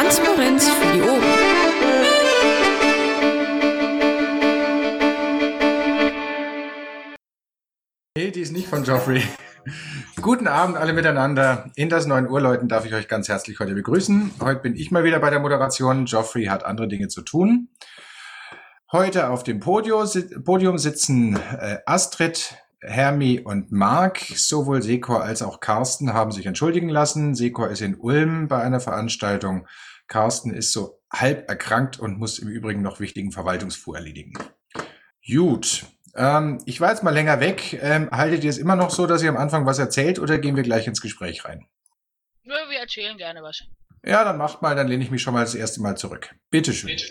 Transparenz für die Ohren. Nee, die ist nicht von Geoffrey. Guten Abend alle miteinander. In das 9 Uhr Leuten darf ich euch ganz herzlich heute begrüßen. Heute bin ich mal wieder bei der Moderation. Geoffrey hat andere Dinge zu tun. Heute auf dem Podium sitzen äh, Astrid, Hermi und Marc. Sowohl Sekor als auch Carsten haben sich entschuldigen lassen. Sekor ist in Ulm bei einer Veranstaltung. Carsten ist so halb erkrankt und muss im Übrigen noch wichtigen Verwaltungsfuhr erledigen. Gut, ähm, ich war jetzt mal länger weg. Ähm, haltet ihr es immer noch so, dass ihr am Anfang was erzählt oder gehen wir gleich ins Gespräch rein? Ja, wir erzählen gerne was. Ja, dann macht mal, dann lehne ich mich schon mal das erste Mal zurück. Bitteschön. Bitte.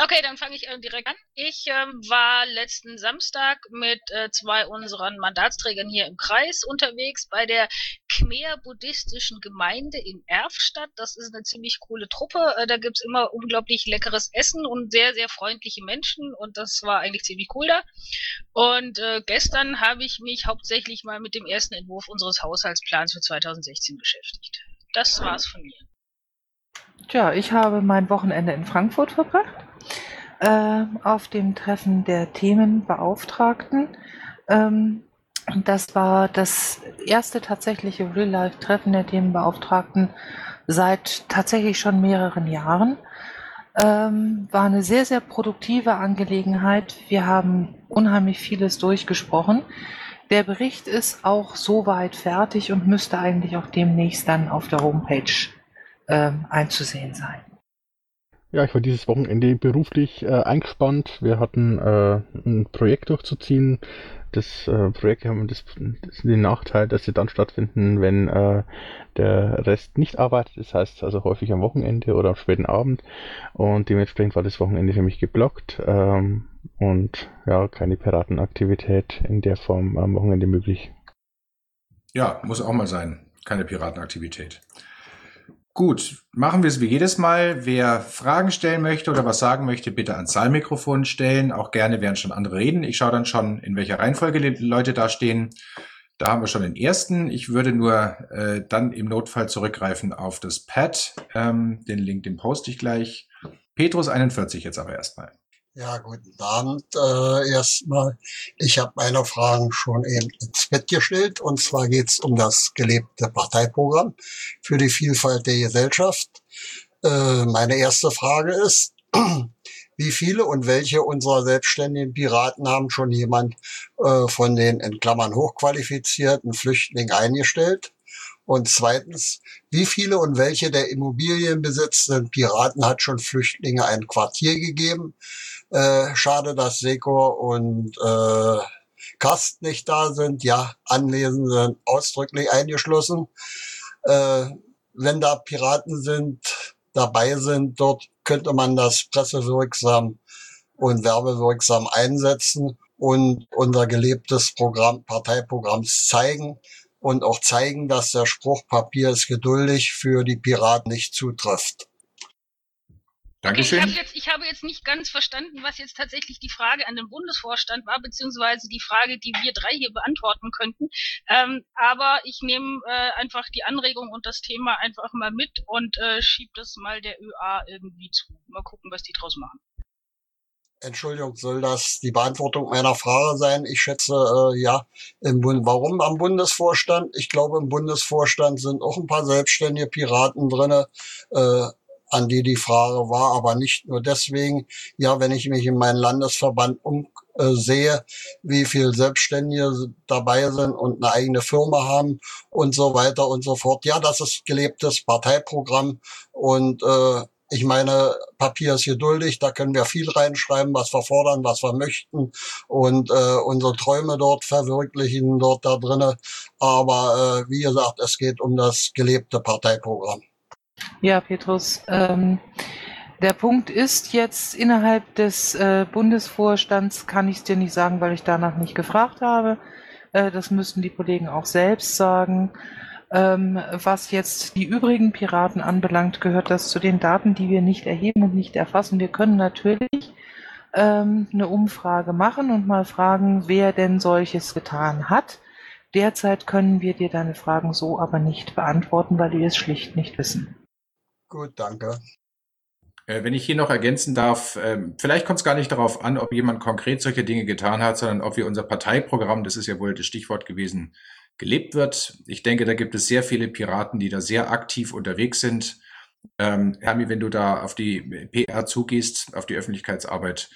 Okay, dann fange ich äh, direkt an. Ich ähm, war letzten Samstag mit äh, zwei unseren Mandatsträgern hier im Kreis unterwegs bei der Khmer-buddhistischen Gemeinde in Erfstadt. Das ist eine ziemlich coole Truppe. Äh, da gibt's immer unglaublich leckeres Essen und sehr, sehr freundliche Menschen und das war eigentlich ziemlich cool da. Und äh, gestern habe ich mich hauptsächlich mal mit dem ersten Entwurf unseres Haushaltsplans für 2016 beschäftigt. Das war's von mir. Tja, ich habe mein Wochenende in Frankfurt verbracht, äh, auf dem Treffen der Themenbeauftragten. Ähm, das war das erste tatsächliche Real-Life-Treffen der Themenbeauftragten seit tatsächlich schon mehreren Jahren. Ähm, war eine sehr, sehr produktive Angelegenheit. Wir haben unheimlich vieles durchgesprochen. Der Bericht ist auch soweit fertig und müsste eigentlich auch demnächst dann auf der Homepage ähm, einzusehen sein. Ja, ich war dieses Wochenende beruflich äh, eingespannt. Wir hatten äh, ein Projekt durchzuziehen. Das äh, Projekt haben das, das den Nachteil, dass sie dann stattfinden, wenn äh, der Rest nicht arbeitet. Das heißt also häufig am Wochenende oder am späten Abend. Und dementsprechend war das Wochenende für mich geblockt. Ähm, und ja, keine Piratenaktivität in der Form am Wochenende möglich. Ja, muss auch mal sein. Keine Piratenaktivität. Gut, machen wir es wie jedes Mal. Wer Fragen stellen möchte oder was sagen möchte, bitte ans Saalmikrofon stellen. Auch gerne, während schon andere reden. Ich schaue dann schon, in welcher Reihenfolge die Leute da stehen. Da haben wir schon den ersten. Ich würde nur äh, dann im Notfall zurückgreifen auf das Pad. Ähm, den Link, den poste ich gleich. Petrus 41 jetzt aber erstmal. Ja, guten Abend. Äh, erstmal, ich habe meine Fragen schon eben ins Bett gestellt. Und zwar geht es um das gelebte Parteiprogramm für die Vielfalt der Gesellschaft. Äh, meine erste Frage ist, wie viele und welche unserer selbstständigen Piraten haben schon jemand äh, von den in Klammern hochqualifizierten Flüchtlingen eingestellt? Und zweitens, wie viele und welche der immobilienbesitzenden Piraten hat schon Flüchtlinge ein Quartier gegeben? Äh, schade, dass Seko und äh, Kast nicht da sind. Ja, Anwesende sind ausdrücklich eingeschlossen. Äh, wenn da Piraten sind, dabei sind, dort könnte man das pressewirksam und werbewirksam einsetzen und unser gelebtes Programm, Parteiprogramms zeigen und auch zeigen, dass der Spruch Papier ist geduldig für die Piraten nicht zutrifft. Dankeschön. Okay, ich, hab jetzt, ich habe jetzt nicht ganz verstanden, was jetzt tatsächlich die Frage an den Bundesvorstand war, beziehungsweise die Frage, die wir drei hier beantworten könnten. Ähm, aber ich nehme äh, einfach die Anregung und das Thema einfach mal mit und äh, schieb das mal der ÖA irgendwie zu. Mal gucken, was die draus machen. Entschuldigung, soll das die Beantwortung meiner Frage sein? Ich schätze, äh, ja. Im Bund, warum am Bundesvorstand? Ich glaube, im Bundesvorstand sind auch ein paar selbstständige Piraten drinne. Äh, an die die Frage war, aber nicht nur deswegen. Ja, wenn ich mich in meinen Landesverband umsehe, äh, wie viel Selbstständige dabei sind und eine eigene Firma haben und so weiter und so fort. Ja, das ist gelebtes Parteiprogramm und äh, ich meine, Papier ist geduldig, da können wir viel reinschreiben, was wir fordern, was wir möchten und äh, unsere Träume dort verwirklichen, dort da drinnen. Aber äh, wie gesagt, es geht um das gelebte Parteiprogramm. Ja, Petrus. Ähm, der Punkt ist jetzt innerhalb des äh, Bundesvorstands kann ich es dir nicht sagen, weil ich danach nicht gefragt habe. Äh, das müssten die Kollegen auch selbst sagen. Ähm, was jetzt die übrigen Piraten anbelangt, gehört das zu den Daten, die wir nicht erheben und nicht erfassen. Wir können natürlich ähm, eine Umfrage machen und mal fragen, wer denn solches getan hat. Derzeit können wir dir deine Fragen so aber nicht beantworten, weil wir es schlicht nicht wissen. Gut, danke. Äh, wenn ich hier noch ergänzen darf, ähm, vielleicht kommt es gar nicht darauf an, ob jemand konkret solche Dinge getan hat, sondern ob wir unser Parteiprogramm, das ist ja wohl das Stichwort gewesen, gelebt wird. Ich denke, da gibt es sehr viele Piraten, die da sehr aktiv unterwegs sind. Ähm, Hermi, wenn du da auf die PR zugehst, auf die Öffentlichkeitsarbeit,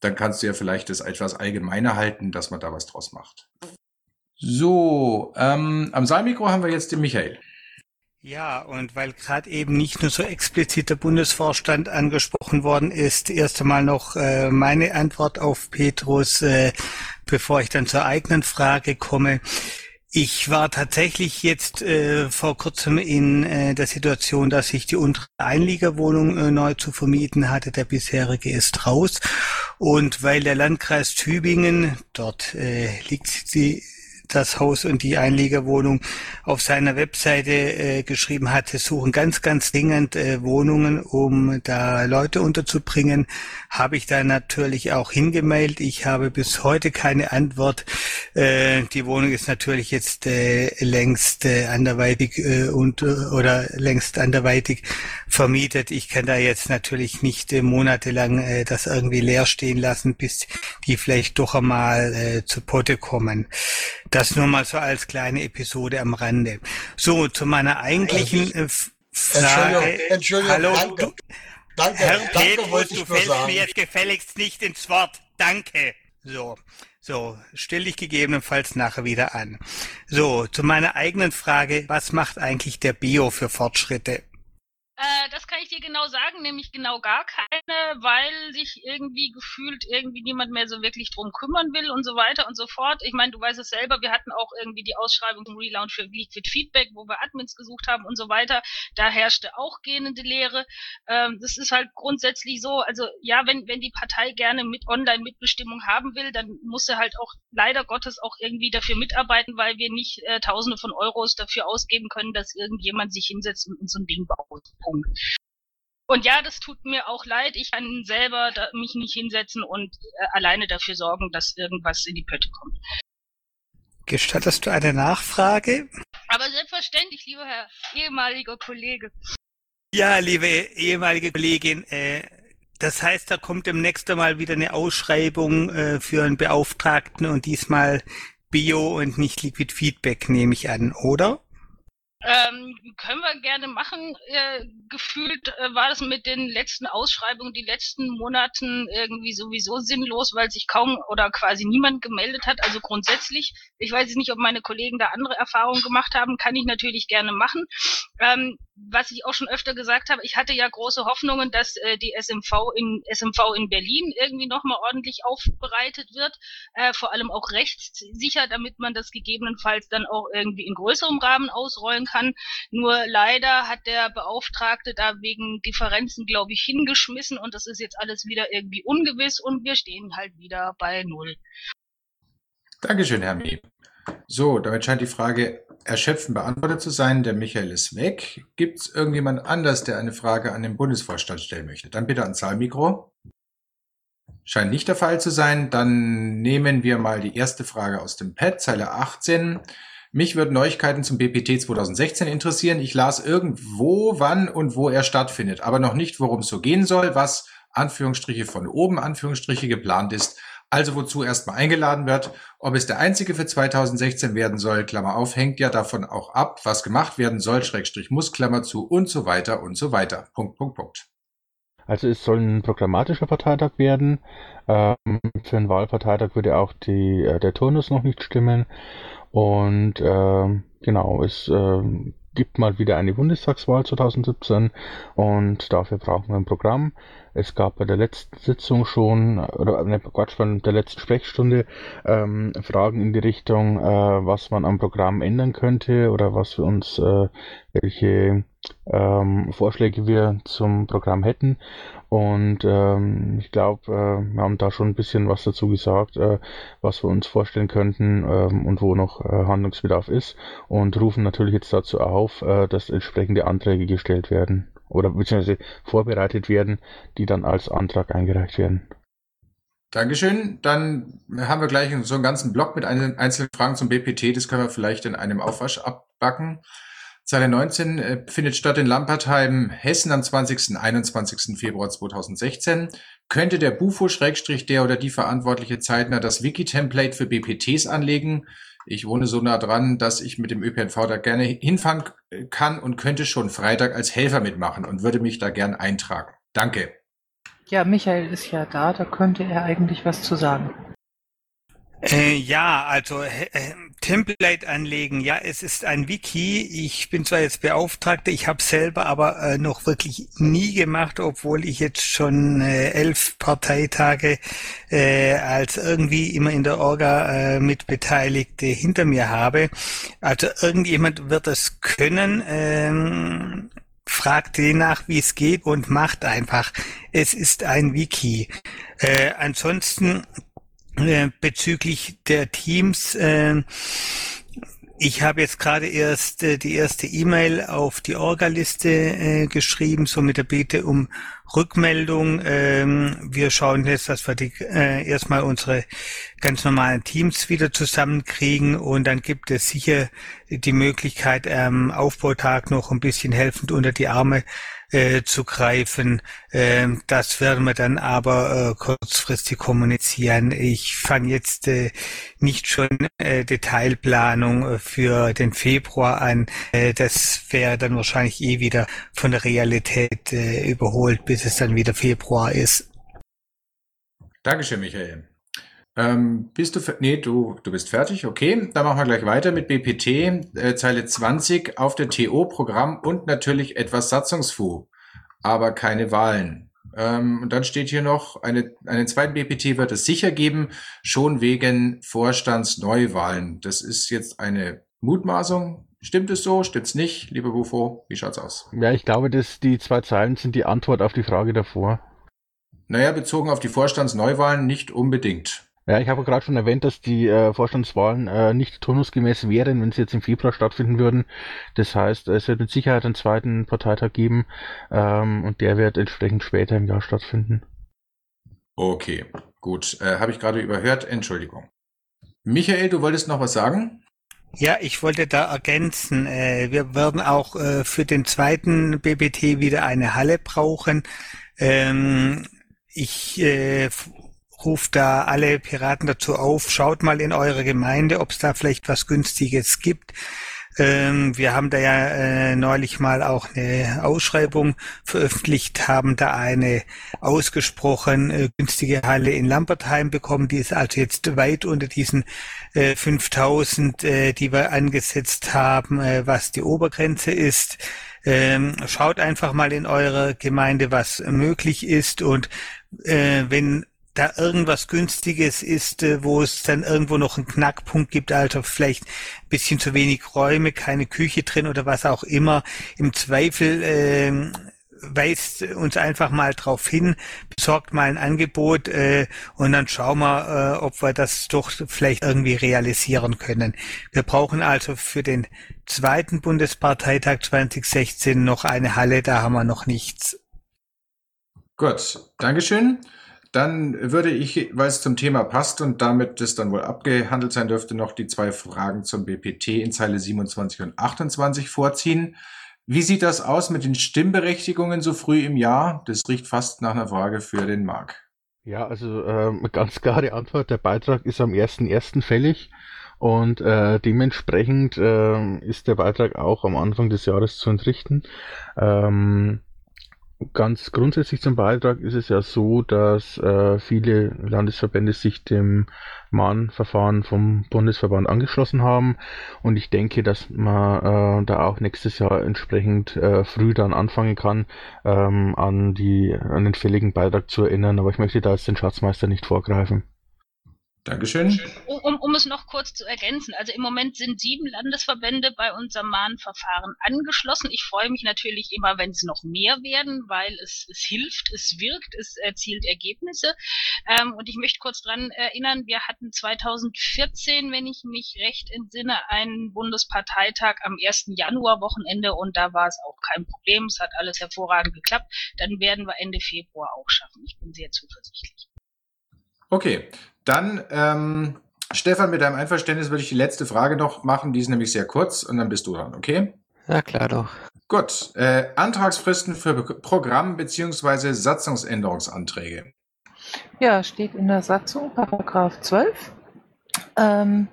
dann kannst du ja vielleicht das etwas allgemeiner halten, dass man da was draus macht. So, ähm, am Saalmikro haben wir jetzt den Michael. Ja, und weil gerade eben nicht nur so explizit der Bundesvorstand angesprochen worden ist, erst einmal noch äh, meine Antwort auf Petrus, äh, bevor ich dann zur eigenen Frage komme. Ich war tatsächlich jetzt äh, vor kurzem in äh, der Situation, dass ich die untere Einliegerwohnung äh, neu zu vermieten hatte. Der bisherige ist raus. Und weil der Landkreis Tübingen, dort äh, liegt die das Haus und die Einliegerwohnung auf seiner Webseite äh, geschrieben hatte, suchen ganz, ganz dringend äh, Wohnungen, um da Leute unterzubringen, habe ich da natürlich auch hingemailt. Ich habe bis heute keine Antwort. Äh, die Wohnung ist natürlich jetzt äh, längst äh, anderweitig äh, und äh, oder längst anderweitig vermietet. Ich kann da jetzt natürlich nicht äh, monatelang äh, das irgendwie leer stehen lassen, bis die vielleicht doch einmal äh, zu Potte kommen. Das nur mal so als kleine Episode am Rande. So, zu meiner eigentlichen äh, Frage. Entschuldigung, Hallo, danke. du, Danke, Herr danke Petrus, du fällst sagen. mir jetzt gefälligst nicht ins Wort. Danke. So, so, stell dich gegebenenfalls nachher wieder an. So, zu meiner eigenen Frage, was macht eigentlich der Bio für Fortschritte? Äh, das kann ich dir genau sagen, nämlich genau gar keine, weil sich irgendwie gefühlt irgendwie niemand mehr so wirklich drum kümmern will und so weiter und so fort. Ich meine, du weißt es selber, wir hatten auch irgendwie die Ausschreibung zum Relaunch für Liquid Feedback, wo wir Admins gesucht haben und so weiter. Da herrschte auch gähnende Leere. Ähm, das ist halt grundsätzlich so, also ja, wenn, wenn die Partei gerne mit Online-Mitbestimmung haben will, dann muss sie halt auch leider Gottes auch irgendwie dafür mitarbeiten, weil wir nicht äh, Tausende von Euros dafür ausgeben können, dass irgendjemand sich hinsetzt und, und so ein Ding baut. Punkt. Und ja, das tut mir auch leid. Ich kann selber da, mich nicht hinsetzen und äh, alleine dafür sorgen, dass irgendwas in die Pötte kommt. Gestattest du eine Nachfrage? Aber selbstverständlich, lieber Herr ehemaliger Kollege. Ja, liebe ehemalige Kollegin, äh, das heißt, da kommt demnächst einmal wieder eine Ausschreibung äh, für einen Beauftragten und diesmal Bio und nicht Liquid Feedback, nehme ich an, oder? Ähm, können wir gerne machen. Äh, gefühlt äh, war das mit den letzten Ausschreibungen die letzten Monaten irgendwie sowieso sinnlos, weil sich kaum oder quasi niemand gemeldet hat. Also grundsätzlich, ich weiß nicht, ob meine Kollegen da andere Erfahrungen gemacht haben, kann ich natürlich gerne machen. Ähm, was ich auch schon öfter gesagt habe, ich hatte ja große Hoffnungen, dass äh, die SMV in SMV in Berlin irgendwie nochmal ordentlich aufbereitet wird, äh, vor allem auch rechtssicher, damit man das gegebenenfalls dann auch irgendwie in größerem Rahmen ausrollen kann. Nur leider hat der Beauftragte da wegen Differenzen, glaube ich, hingeschmissen und das ist jetzt alles wieder irgendwie ungewiss und wir stehen halt wieder bei Null. Dankeschön, Herr Mie. So, damit scheint die Frage erschöpfend beantwortet zu sein. Der Michael ist weg. Gibt es irgendjemand anders, der eine Frage an den Bundesvorstand stellen möchte? Dann bitte ans Saalmikro. Scheint nicht der Fall zu sein. Dann nehmen wir mal die erste Frage aus dem Pad, Zeile 18. Mich würden Neuigkeiten zum BPT 2016 interessieren. Ich las irgendwo, wann und wo er stattfindet, aber noch nicht, worum es so gehen soll, was Anführungsstriche von oben, Anführungsstriche geplant ist. Also wozu erstmal eingeladen wird. Ob es der einzige für 2016 werden soll, Klammer auf, hängt ja davon auch ab, was gemacht werden soll, Schrägstrich muss, Klammer zu und so weiter und so weiter. Punkt, Punkt, Punkt. Also es soll ein programmatischer Parteitag werden. Ähm, für einen Wahlparteitag würde auch die, äh, der Turnus noch nicht stimmen. Und ähm, genau, es ähm, gibt mal wieder eine Bundestagswahl 2017 und dafür brauchen wir ein Programm. Es gab bei der letzten Sitzung schon, oder ne, Quatsch, bei der letzten Sprechstunde ähm, Fragen in die Richtung, äh, was man am Programm ändern könnte oder was wir uns, äh, welche ähm, Vorschläge wir zum Programm hätten. Und ähm, ich glaube, äh, wir haben da schon ein bisschen was dazu gesagt, äh, was wir uns vorstellen könnten ähm, und wo noch äh, Handlungsbedarf ist. Und rufen natürlich jetzt dazu auf, äh, dass entsprechende Anträge gestellt werden oder beziehungsweise vorbereitet werden, die dann als Antrag eingereicht werden. Dankeschön. Dann haben wir gleich so einen ganzen Block mit einzelnen Fragen zum BPT. Das können wir vielleicht in einem Aufwasch abbacken. Zeile 19 äh, findet statt in Lampertheim, Hessen am 20. und 21. Februar 2016. Könnte der Bufo-der oder die verantwortliche Zeitner das Wiki-Template für BPTs anlegen? Ich wohne so nah dran, dass ich mit dem ÖPNV da gerne hinfahren kann und könnte schon Freitag als Helfer mitmachen und würde mich da gern eintragen. Danke. Ja, Michael ist ja da, da könnte er eigentlich was zu sagen. Äh, ja, also äh, Template anlegen. Ja, es ist ein Wiki. Ich bin zwar jetzt Beauftragter, ich habe selber aber äh, noch wirklich nie gemacht, obwohl ich jetzt schon äh, elf Parteitage äh, als irgendwie immer in der Orga äh, mit Beteiligte hinter mir habe. Also irgendjemand wird es können. Ähm, fragt den nach, wie es geht und macht einfach. Es ist ein Wiki. Äh, ansonsten äh, bezüglich der Teams. Äh, ich habe jetzt gerade erst äh, die erste E-Mail auf die Orga-Liste äh, geschrieben, so mit der Bitte um Rückmeldung. Ähm, wir schauen jetzt, dass wir die, erstmal unsere ganz normalen Teams wieder zusammenkriegen und dann gibt es sicher die Möglichkeit, am Aufbautag noch ein bisschen helfend unter die Arme äh, zu greifen. Ähm, das werden wir dann aber äh, kurzfristig kommunizieren. Ich fange jetzt äh, nicht schon äh, Detailplanung äh, für den Februar an. Äh, das wäre dann wahrscheinlich eh wieder von der Realität äh, überholt, bis es dann wieder Februar ist. Dankeschön, Michael. Ähm, bist du, nee, du, du bist fertig, okay. Dann machen wir gleich weiter mit BPT, äh, Zeile 20 auf der TO-Programm und natürlich etwas Satzungsfu, aber keine Wahlen. Ähm, und dann steht hier noch, eine, einen zweiten BPT wird es sicher geben, schon wegen Vorstandsneuwahlen. Das ist jetzt eine Mutmaßung. Stimmt es so? Stimmt's nicht? Lieber Bufo, wie schaut's aus? Ja, ich glaube, dass die zwei Zeilen sind die Antwort auf die Frage davor. Naja, bezogen auf die Vorstandsneuwahlen nicht unbedingt. Ja, ich habe gerade schon erwähnt, dass die äh, Vorstandswahlen äh, nicht turnusgemäß wären, wenn sie jetzt im Februar stattfinden würden. Das heißt, es wird mit Sicherheit einen zweiten Parteitag geben ähm, und der wird entsprechend später im Jahr stattfinden. Okay, gut. Äh, habe ich gerade überhört. Entschuldigung. Michael, du wolltest noch was sagen? Ja, ich wollte da ergänzen, äh, wir werden auch äh, für den zweiten BBT wieder eine Halle brauchen. Ähm, ich äh, ruft da alle Piraten dazu auf, schaut mal in eure Gemeinde, ob es da vielleicht was Günstiges gibt. Ähm, wir haben da ja äh, neulich mal auch eine Ausschreibung veröffentlicht, haben da eine ausgesprochen äh, günstige Halle in Lampertheim bekommen. Die ist also jetzt weit unter diesen äh, 5000, äh, die wir angesetzt haben, äh, was die Obergrenze ist. Ähm, schaut einfach mal in eurer Gemeinde, was möglich ist und äh, wenn da irgendwas Günstiges ist, äh, wo es dann irgendwo noch einen Knackpunkt gibt, also vielleicht ein bisschen zu wenig Räume, keine Küche drin oder was auch immer. Im Zweifel äh, weist uns einfach mal drauf hin, besorgt mal ein Angebot äh, und dann schauen wir, äh, ob wir das doch vielleicht irgendwie realisieren können. Wir brauchen also für den zweiten Bundesparteitag 2016 noch eine Halle, da haben wir noch nichts. Gut, Dankeschön. Dann würde ich, weil es zum Thema passt und damit das dann wohl abgehandelt sein dürfte, noch die zwei Fragen zum BPT in Zeile 27 und 28 vorziehen. Wie sieht das aus mit den Stimmberechtigungen so früh im Jahr? Das riecht fast nach einer Frage für den Marc. Ja, also ähm, ganz klare Antwort. Der Beitrag ist am 1.1. fällig und äh, dementsprechend äh, ist der Beitrag auch am Anfang des Jahres zu entrichten. Ähm, Ganz grundsätzlich zum Beitrag ist es ja so, dass äh, viele Landesverbände sich dem Mahnverfahren vom Bundesverband angeschlossen haben und ich denke, dass man äh, da auch nächstes Jahr entsprechend äh, früh dann anfangen kann, ähm, an die an den fälligen Beitrag zu erinnern, aber ich möchte da jetzt den Schatzmeister nicht vorgreifen. Dankeschön. Um, um es noch kurz zu ergänzen, also im Moment sind sieben Landesverbände bei unserem Mahnverfahren angeschlossen. Ich freue mich natürlich immer, wenn es noch mehr werden, weil es, es hilft, es wirkt, es erzielt Ergebnisse. Ähm, und ich möchte kurz dran erinnern, wir hatten 2014, wenn ich mich recht entsinne, einen Bundesparteitag am 1. Januar Wochenende und da war es auch kein Problem. Es hat alles hervorragend geklappt. Dann werden wir Ende Februar auch schaffen. Ich bin sehr zuversichtlich. Okay, dann, ähm, Stefan, mit deinem Einverständnis würde ich die letzte Frage noch machen. Die ist nämlich sehr kurz und dann bist du dran, okay? Ja, klar doch. Gut. Äh, Antragsfristen für Programm- bzw. Satzungsänderungsanträge. Ja, steht in der Satzung, Paragraph 12. Ähm,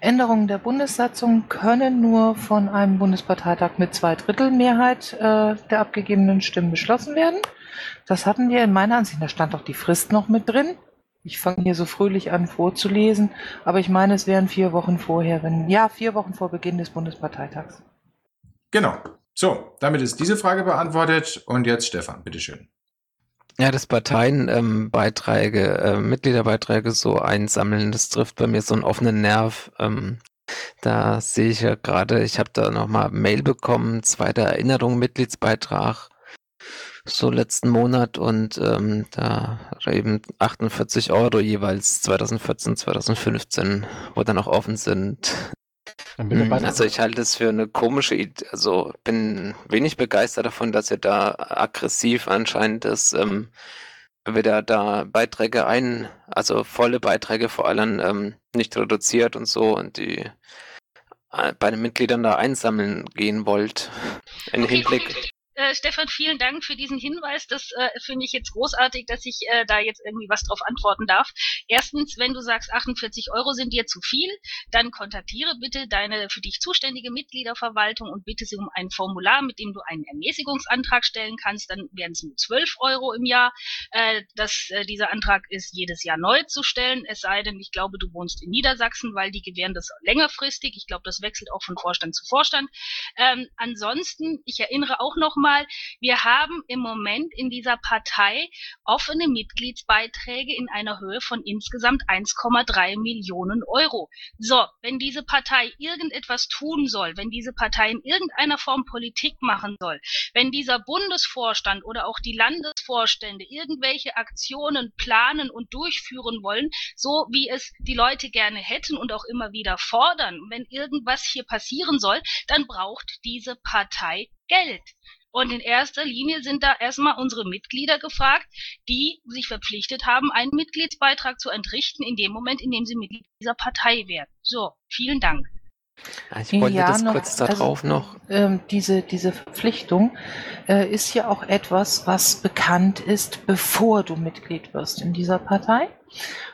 Änderungen der Bundessatzung können nur von einem Bundesparteitag mit Zweidrittelmehrheit äh, der abgegebenen Stimmen beschlossen werden. Das hatten wir in meiner Ansicht, da stand auch die Frist noch mit drin. Ich fange hier so fröhlich an vorzulesen, aber ich meine, es wären vier Wochen vorher, wenn, ja, vier Wochen vor Beginn des Bundesparteitags. Genau. So, damit ist diese Frage beantwortet. Und jetzt Stefan, bitteschön. Ja, das Parteienbeiträge, ähm, Beiträge, äh, Mitgliederbeiträge so einsammeln, das trifft bei mir so einen offenen Nerv. Ähm, da sehe ich ja gerade, ich habe da nochmal Mail bekommen, zweite Erinnerung, Mitgliedsbeitrag, so letzten Monat und ähm, da eben 48 Euro jeweils 2014, 2015, wo dann auch offen sind. Hm, dabei. Also ich halte es für eine komische Idee, also bin wenig begeistert davon, dass ihr da aggressiv anscheinend das ähm, wieder da Beiträge ein, also volle Beiträge vor allem ähm, nicht reduziert und so und die äh, bei den Mitgliedern da einsammeln gehen wollt. Im Okay, Hinblick. Äh, Stefan, vielen Dank für diesen Hinweis. Das äh, finde ich jetzt großartig, dass ich äh, da jetzt irgendwie was drauf antworten darf. Erstens, wenn du sagst, 48 Euro sind dir zu viel, dann kontaktiere bitte deine für dich zuständige Mitgliederverwaltung und bitte sie um ein Formular, mit dem du einen Ermäßigungsantrag stellen kannst. Dann wären es nur 12 Euro im Jahr. Äh, das, äh, dieser Antrag ist jedes Jahr neu zu stellen, es sei denn, ich glaube, du wohnst in Niedersachsen, weil die gewähren das längerfristig. Ich glaube, das wechselt auch von Vorstand zu Vorstand. Ähm, ansonsten, ich erinnere auch noch mal, wir haben im Moment in dieser Partei offene Mitgliedsbeiträge in einer Höhe von insgesamt 1,3 Millionen Euro. So, wenn diese Partei irgendetwas tun soll, wenn diese Partei in irgendeiner Form Politik machen soll, wenn dieser Bundesvorstand oder auch die Landesvorstände irgendwelche Aktionen planen und durchführen wollen, so wie es die Leute gerne hätten und auch immer wieder fordern, wenn irgendwas hier passieren soll, dann braucht diese Partei Geld. Und in erster Linie sind da erstmal unsere Mitglieder gefragt, die sich verpflichtet haben, einen Mitgliedsbeitrag zu entrichten in dem Moment, in dem sie Mitglied dieser Partei werden. So, vielen Dank. Ich wollte Ja, das noch- kurz darauf also, noch. Ähm, diese, diese Verpflichtung äh, ist ja auch etwas, was bekannt ist, bevor du Mitglied wirst in dieser Partei.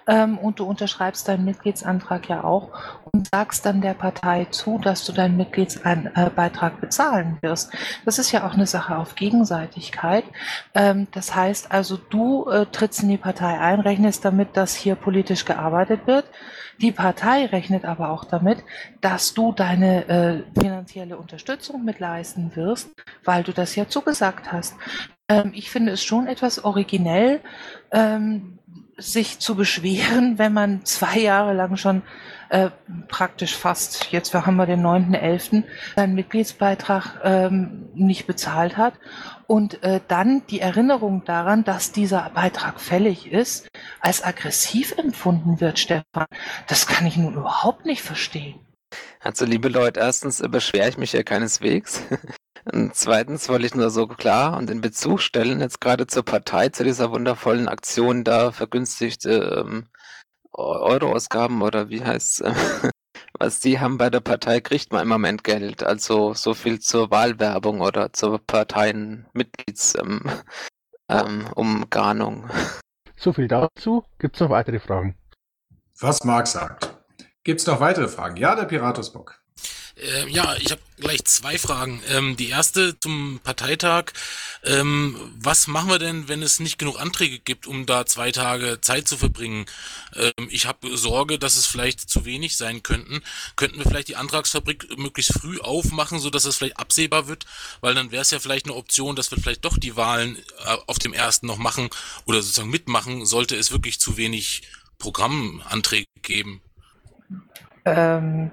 Ähm, und du unterschreibst deinen Mitgliedsantrag ja auch und sagst dann der Partei zu, dass du deinen Mitgliedsbeitrag bezahlen wirst. Das ist ja auch eine Sache auf Gegenseitigkeit. Ähm, das heißt also, du äh, trittst in die Partei ein, rechnest damit, dass hier politisch gearbeitet wird. Die Partei rechnet aber auch damit, dass du deine äh, finanzielle Unterstützung mit leisten wirst, weil du das ja zugesagt hast. Ähm, ich finde es schon etwas originell, ähm, sich zu beschweren, wenn man zwei Jahre lang schon äh, praktisch fast, jetzt haben wir den 9.11., seinen Mitgliedsbeitrag ähm, nicht bezahlt hat und äh, dann die Erinnerung daran, dass dieser Beitrag fällig ist, als aggressiv empfunden wird, Stefan. Das kann ich nun überhaupt nicht verstehen. Also, liebe Leute, erstens beschwere ich mich ja keineswegs. Und zweitens wollte ich nur so klar und in Bezug stellen, jetzt gerade zur Partei, zu dieser wundervollen Aktion da vergünstigte ähm, Eu- Euroausgaben oder wie heißt's, äh, was die haben bei der Partei, kriegt man im Moment Geld. Also so viel zur Wahlwerbung oder zur Parteienmitglieds ähm, ähm. So viel dazu. Gibt es noch weitere Fragen? Was Marc sagt. Gibt's noch weitere Fragen? Ja, der Piratusbock. Äh, ja, ich habe gleich zwei Fragen. Ähm, die erste zum Parteitag. Ähm, was machen wir denn, wenn es nicht genug Anträge gibt, um da zwei Tage Zeit zu verbringen? Ähm, ich habe Sorge, dass es vielleicht zu wenig sein könnten. Könnten wir vielleicht die Antragsfabrik möglichst früh aufmachen, so dass es vielleicht absehbar wird? Weil dann wäre es ja vielleicht eine Option, dass wir vielleicht doch die Wahlen äh, auf dem ersten noch machen oder sozusagen mitmachen, sollte es wirklich zu wenig Programmanträge geben. Ähm,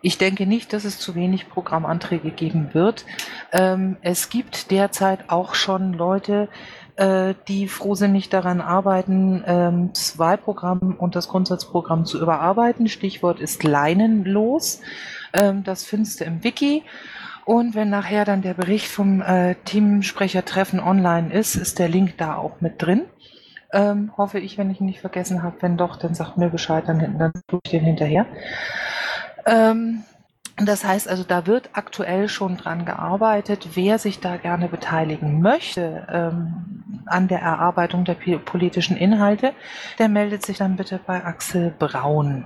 ich denke nicht, dass es zu wenig Programmanträge geben wird. Ähm, es gibt derzeit auch schon Leute, äh, die frohsinnig daran arbeiten, ähm, zwei Programme und das Grundsatzprogramm zu überarbeiten. Stichwort ist leinenlos. Ähm, das findest du im Wiki. Und wenn nachher dann der Bericht vom äh, Teamsprechertreffen online ist, ist der Link da auch mit drin. Ähm, hoffe ich, wenn ich ihn nicht vergessen habe. Wenn doch, dann sagt mir Bescheid, dann, dann tue ich den hinterher. Ähm, Das heißt also, da wird aktuell schon dran gearbeitet. Wer sich da gerne beteiligen möchte ähm, an der Erarbeitung der politischen Inhalte, der meldet sich dann bitte bei Axel Braun.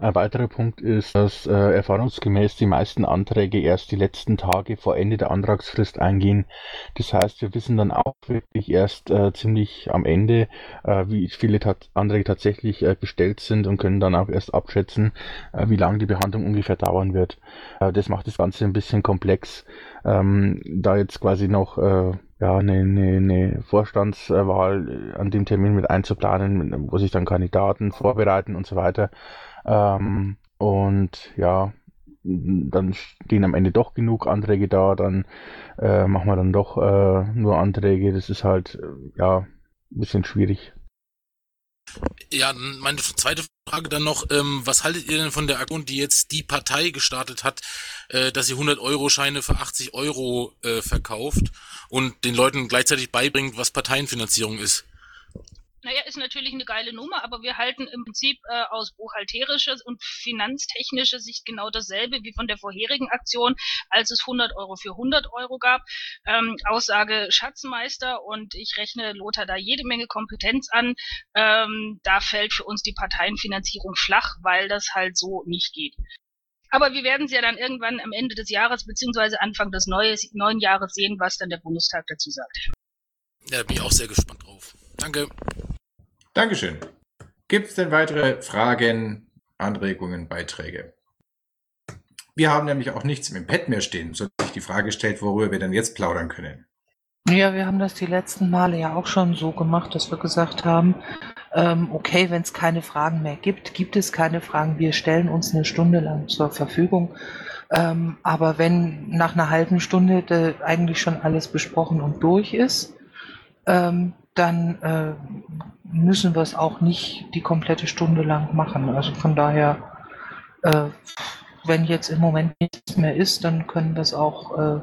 Ein weiterer Punkt ist, dass äh, erfahrungsgemäß die meisten Anträge erst die letzten Tage vor Ende der Antragsfrist eingehen. Das heißt, wir wissen dann auch wirklich erst äh, ziemlich am Ende, äh, wie viele tat Anträge tatsächlich äh, bestellt sind und können dann auch erst abschätzen, äh, wie lange die Behandlung ungefähr dauern wird. Äh, das macht das Ganze ein bisschen komplex, ähm, da jetzt quasi noch äh, ja, eine, eine, eine Vorstandswahl an dem Termin mit einzuplanen, wo sich dann Kandidaten vorbereiten und so weiter. Ähm, und ja, dann stehen am Ende doch genug Anträge da, dann äh, machen wir dann doch äh, nur Anträge. Das ist halt, äh, ja, ein bisschen schwierig. Ja, meine zweite Frage dann noch, ähm, was haltet ihr denn von der Aktion, die jetzt die Partei gestartet hat, äh, dass sie 100-Euro-Scheine für 80 Euro äh, verkauft und den Leuten gleichzeitig beibringt, was Parteienfinanzierung ist? Naja, ist natürlich eine geile Nummer, aber wir halten im Prinzip äh, aus buchhalterischer und finanztechnischer Sicht genau dasselbe wie von der vorherigen Aktion, als es 100 Euro für 100 Euro gab. Ähm, Aussage Schatzmeister und ich rechne Lothar da jede Menge Kompetenz an. Ähm, da fällt für uns die Parteienfinanzierung flach, weil das halt so nicht geht. Aber wir werden es ja dann irgendwann am Ende des Jahres beziehungsweise Anfang des neuen Jahres sehen, was dann der Bundestag dazu sagt. Ja, bin ich auch sehr gespannt drauf. Danke. Dankeschön. Gibt es denn weitere Fragen, Anregungen, Beiträge? Wir haben nämlich auch nichts im Pad mehr stehen, so sich die Frage stellt, worüber wir denn jetzt plaudern können. Ja, wir haben das die letzten Male ja auch schon so gemacht, dass wir gesagt haben, ähm, okay, wenn es keine Fragen mehr gibt, gibt es keine Fragen. Wir stellen uns eine Stunde lang zur Verfügung. Ähm, aber wenn nach einer halben Stunde eigentlich schon alles besprochen und durch ist, ähm, dann äh, müssen wir es auch nicht die komplette Stunde lang machen. Also von daher, äh, wenn jetzt im Moment nichts mehr ist, dann können wir es auch äh,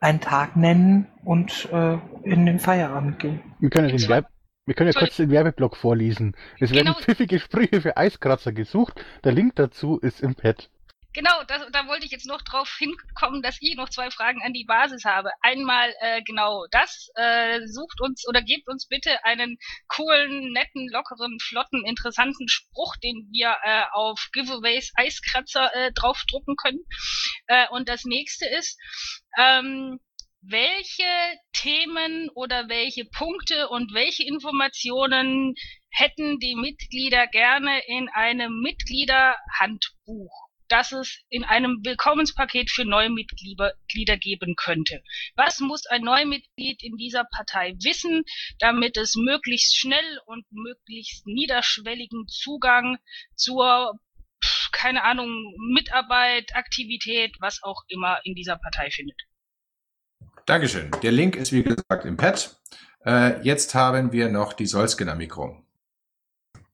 einen Tag nennen und äh, in den Feierabend gehen. Wir können, den Werb wir können ja kurz den Werbeblock vorlesen. Es werden genau. pfiffige Sprüche für Eiskratzer gesucht. Der Link dazu ist im Pad. Genau, das, da wollte ich jetzt noch drauf hinkommen, dass ich noch zwei Fragen an die Basis habe. Einmal äh, genau das, äh, sucht uns oder gebt uns bitte einen coolen, netten, lockeren, flotten, interessanten Spruch, den wir äh, auf Giveaways Eiskratzer äh, draufdrucken können. Äh, und das nächste ist, ähm, welche Themen oder welche Punkte und welche Informationen hätten die Mitglieder gerne in einem Mitgliederhandbuch? Das es in einem Willkommenspaket für neue Mitglieder geben könnte. Was muss ein Neumitglied in dieser Partei wissen, damit es möglichst schnell und möglichst niederschwelligen Zugang zur keine Ahnung, Mitarbeit, Aktivität, was auch immer in dieser Partei findet. Dankeschön. Der Link ist wie gesagt im Pad. Äh, jetzt haben wir noch die Solsken am Mikro.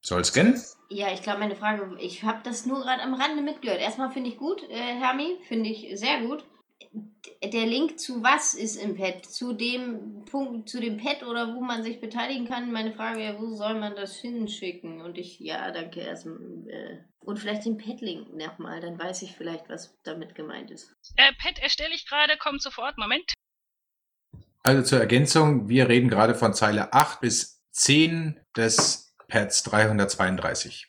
Solsken? Ja, ich glaube, meine Frage, ich habe das nur gerade am Rande mitgehört. Erstmal finde ich gut, äh, Hermi, finde ich sehr gut. Der Link zu was ist im Pad? Zu dem Punkt, zu dem Pad oder wo man sich beteiligen kann? Meine Frage ja, wo soll man das hinschicken? Und ich, ja, danke erstmal. Äh, und vielleicht den Pad-Link nochmal, dann weiß ich vielleicht, was damit gemeint ist. Äh, Pad erstelle ich gerade, kommt sofort, Moment. Also zur Ergänzung, wir reden gerade von Zeile 8 bis 10 des Pads 332.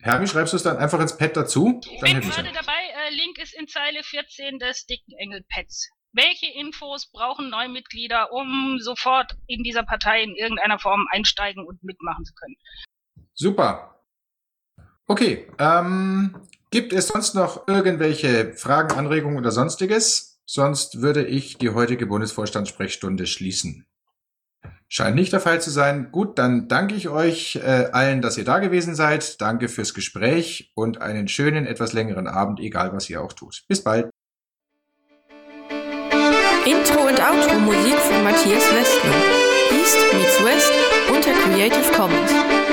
Hermi, schreibst du es dann einfach ins Pad dazu? Ich bin gerade dabei. Äh, Link ist in Zeile 14 des dicken Engel-Pads. Welche Infos brauchen Neumitglieder, um sofort in dieser Partei in irgendeiner Form einsteigen und mitmachen zu können? Super. Okay, ähm, gibt es sonst noch irgendwelche Fragen, Anregungen oder sonstiges? Sonst würde ich die heutige Bundesvorstandssprechstunde schließen. Scheint nicht der Fall zu sein. Gut, dann danke ich euch äh, allen, dass ihr da gewesen seid. Danke fürs Gespräch und einen schönen, etwas längeren Abend, egal was ihr auch tut. Bis bald. Intro und Outro Musik von Matthias Westner. East meets West unter Creative Commons.